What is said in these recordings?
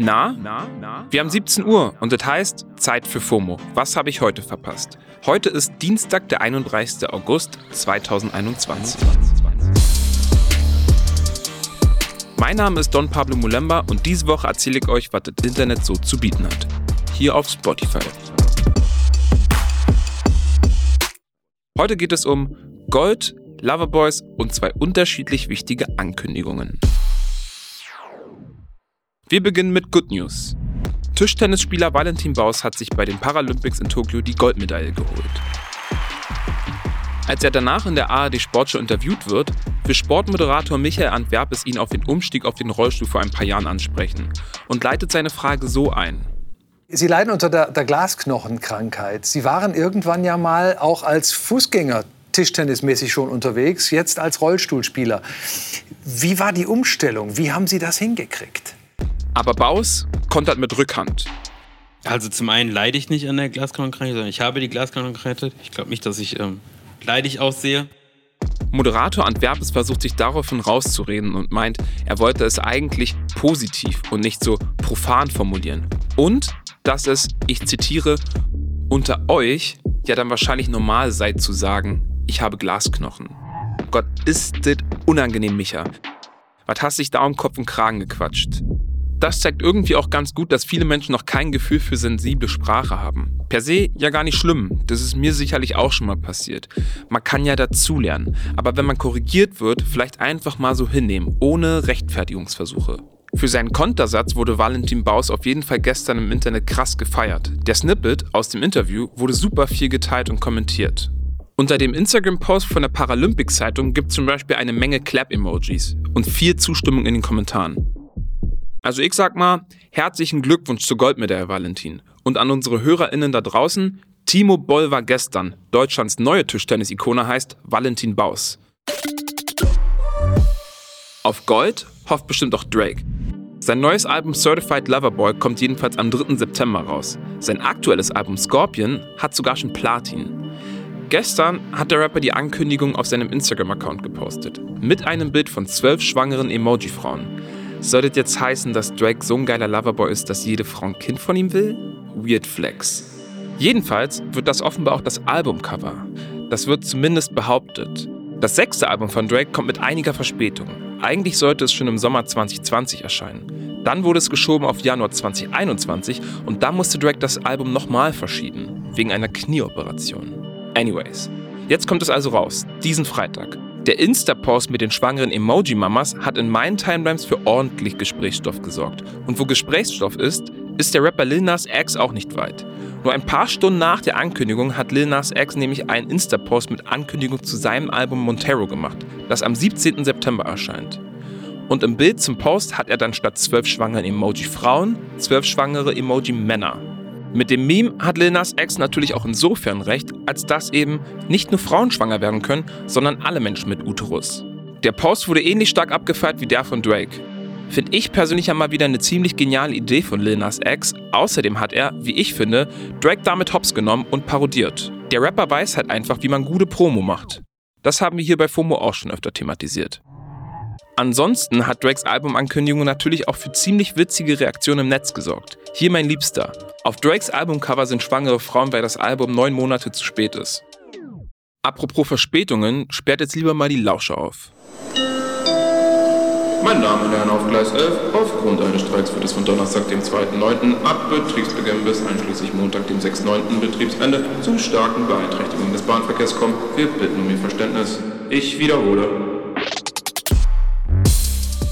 Na? Wir haben 17 Uhr und das heißt Zeit für FOMO. Was habe ich heute verpasst? Heute ist Dienstag, der 31. August 2021. Mein Name ist Don Pablo Mulemba und diese Woche erzähle ich euch, was das Internet so zu bieten hat. Hier auf Spotify. Heute geht es um Gold, Loverboys und zwei unterschiedlich wichtige Ankündigungen. Wir beginnen mit Good News. Tischtennisspieler Valentin Baus hat sich bei den Paralympics in Tokio die Goldmedaille geholt. Als er danach in der ARD Sportshow interviewt wird, will Sportmoderator Michael Antwerpes ihn auf den Umstieg auf den Rollstuhl vor ein paar Jahren ansprechen und leitet seine Frage so ein. Sie leiden unter der, der Glasknochenkrankheit. Sie waren irgendwann ja mal auch als Fußgänger tischtennismäßig schon unterwegs, jetzt als Rollstuhlspieler. Wie war die Umstellung? Wie haben Sie das hingekriegt? Aber Baus kontert mit Rückhand. Also zum einen leide ich nicht an der Glasknochenkrankheit, sondern ich habe die Glasknochenkrankheit. Ich glaube nicht, dass ich ähm, leidig aussehe. Moderator Antwerpes versucht sich daraufhin rauszureden und meint, er wollte es eigentlich positiv und nicht so profan formulieren. Und dass es, ich zitiere, unter euch ja dann wahrscheinlich normal sei zu sagen, ich habe Glasknochen. Gott, ist das unangenehm, Micha. Was hast dich da um Kopf und Kragen gequatscht? Das zeigt irgendwie auch ganz gut, dass viele Menschen noch kein Gefühl für sensible Sprache haben. Per se ja gar nicht schlimm, das ist mir sicherlich auch schon mal passiert. Man kann ja dazulernen, aber wenn man korrigiert wird, vielleicht einfach mal so hinnehmen, ohne Rechtfertigungsversuche. Für seinen Kontersatz wurde Valentin Baus auf jeden Fall gestern im Internet krass gefeiert. Der Snippet aus dem Interview wurde super viel geteilt und kommentiert. Unter dem Instagram-Post von der Paralympic-Zeitung gibt es zum Beispiel eine Menge Clap-Emojis und viel Zustimmung in den Kommentaren. Also ich sag mal, herzlichen Glückwunsch zur Goldmedaille, Valentin. Und an unsere HörerInnen da draußen, Timo Boll war gestern. Deutschlands neue Tischtennis-Ikone heißt Valentin Baus. Auf Gold hofft bestimmt auch Drake. Sein neues Album Certified Loverboy kommt jedenfalls am 3. September raus. Sein aktuelles Album Scorpion hat sogar schon Platin. Gestern hat der Rapper die Ankündigung auf seinem Instagram-Account gepostet. Mit einem Bild von zwölf schwangeren Emoji-Frauen. Soll das jetzt heißen, dass Drake so ein geiler Loverboy ist, dass jede Frau ein Kind von ihm will? Weird Flex. Jedenfalls wird das offenbar auch das Albumcover. Das wird zumindest behauptet. Das sechste Album von Drake kommt mit einiger Verspätung. Eigentlich sollte es schon im Sommer 2020 erscheinen. Dann wurde es geschoben auf Januar 2021 und dann musste Drake das Album nochmal verschieben, wegen einer Knieoperation. Anyways, jetzt kommt es also raus, diesen Freitag. Der Insta-Post mit den schwangeren Emoji-Mamas hat in meinen Timelines für ordentlich Gesprächsstoff gesorgt. Und wo Gesprächsstoff ist, ist der Rapper Lil Nas X auch nicht weit. Nur ein paar Stunden nach der Ankündigung hat Lil Nas X nämlich einen Insta-Post mit Ankündigung zu seinem Album Montero gemacht, das am 17. September erscheint. Und im Bild zum Post hat er dann statt zwölf schwangeren Emoji-Frauen zwölf schwangere Emoji-Männer mit dem Meme hat Lil Nas X natürlich auch insofern recht, als dass eben nicht nur Frauen schwanger werden können, sondern alle Menschen mit Uterus. Der Post wurde ähnlich stark abgefeiert wie der von Drake. Finde ich persönlich ja mal wieder eine ziemlich geniale Idee von Lil Nas X. Außerdem hat er, wie ich finde, Drake damit hops genommen und parodiert. Der Rapper weiß halt einfach, wie man gute Promo macht. Das haben wir hier bei FOMO auch schon öfter thematisiert. Ansonsten hat Drakes Albumankündigung natürlich auch für ziemlich witzige Reaktionen im Netz gesorgt. Hier mein Liebster. Auf Drakes Albumcover sind schwangere Frauen, weil das Album neun Monate zu spät ist. Apropos Verspätungen, sperrt jetzt lieber mal die Lausche auf. Meine Damen und Herren, auf Gleis 11, aufgrund eines Streiks wird es von Donnerstag, dem 2.9. ab Betriebsbeginn bis einschließlich Montag, dem 6.9. Betriebsende zu starken Beeinträchtigungen des Bahnverkehrs kommen. Wir bitten um Ihr Verständnis. Ich wiederhole.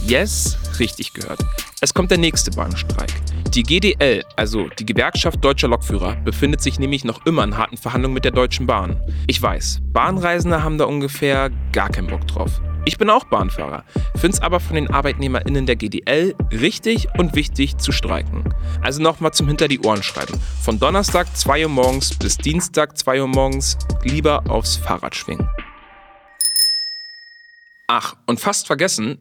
Yes, richtig gehört. Es kommt der nächste Bahnstreik. Die GDL, also die Gewerkschaft Deutscher Lokführer, befindet sich nämlich noch immer in harten Verhandlungen mit der Deutschen Bahn. Ich weiß, Bahnreisende haben da ungefähr gar keinen Bock drauf. Ich bin auch Bahnfahrer, finde es aber von den ArbeitnehmerInnen der GDL richtig und wichtig zu streiken. Also nochmal zum Hinter die Ohren schreiben. Von Donnerstag 2 Uhr morgens bis Dienstag 2 Uhr morgens lieber aufs Fahrrad schwingen. Ach, und fast vergessen,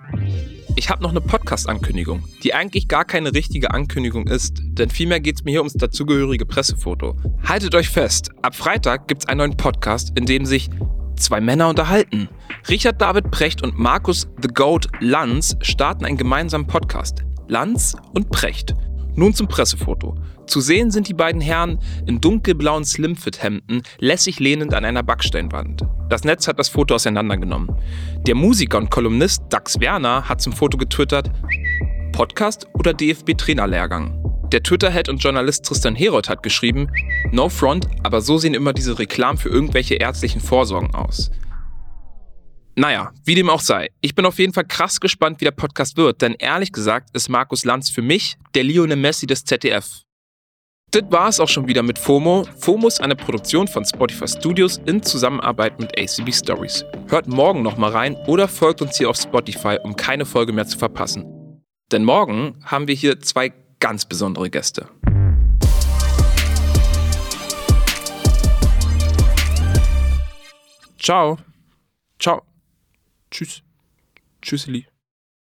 ich habe noch eine Podcast-Ankündigung, die eigentlich gar keine richtige Ankündigung ist, denn vielmehr geht es mir hier ums dazugehörige Pressefoto. Haltet euch fest, ab Freitag gibt es einen neuen Podcast, in dem sich zwei Männer unterhalten. Richard David Precht und Markus The Goat Lanz starten einen gemeinsamen Podcast. Lanz und Precht. Nun zum Pressefoto. Zu sehen sind die beiden Herren in dunkelblauen Slimfit-Hemden lässig lehnend an einer Backsteinwand. Das Netz hat das Foto auseinandergenommen. Der Musiker und Kolumnist Dax Werner hat zum Foto getwittert: Podcast oder DFB-Trainerlehrgang? Der Twitter-Head und Journalist Tristan Herold hat geschrieben: No front, aber so sehen immer diese Reklamen für irgendwelche ärztlichen Vorsorgen aus. Naja, wie dem auch sei. Ich bin auf jeden Fall krass gespannt, wie der Podcast wird, denn ehrlich gesagt ist Markus Lanz für mich der Lionel Messi des ZDF. Das war es auch schon wieder mit FOMO. FOMO ist eine Produktion von Spotify Studios in Zusammenarbeit mit ACB Stories. Hört morgen nochmal rein oder folgt uns hier auf Spotify, um keine Folge mehr zu verpassen. Denn morgen haben wir hier zwei ganz besondere Gäste. Ciao. Ciao. Tschüss. Tschüsseli.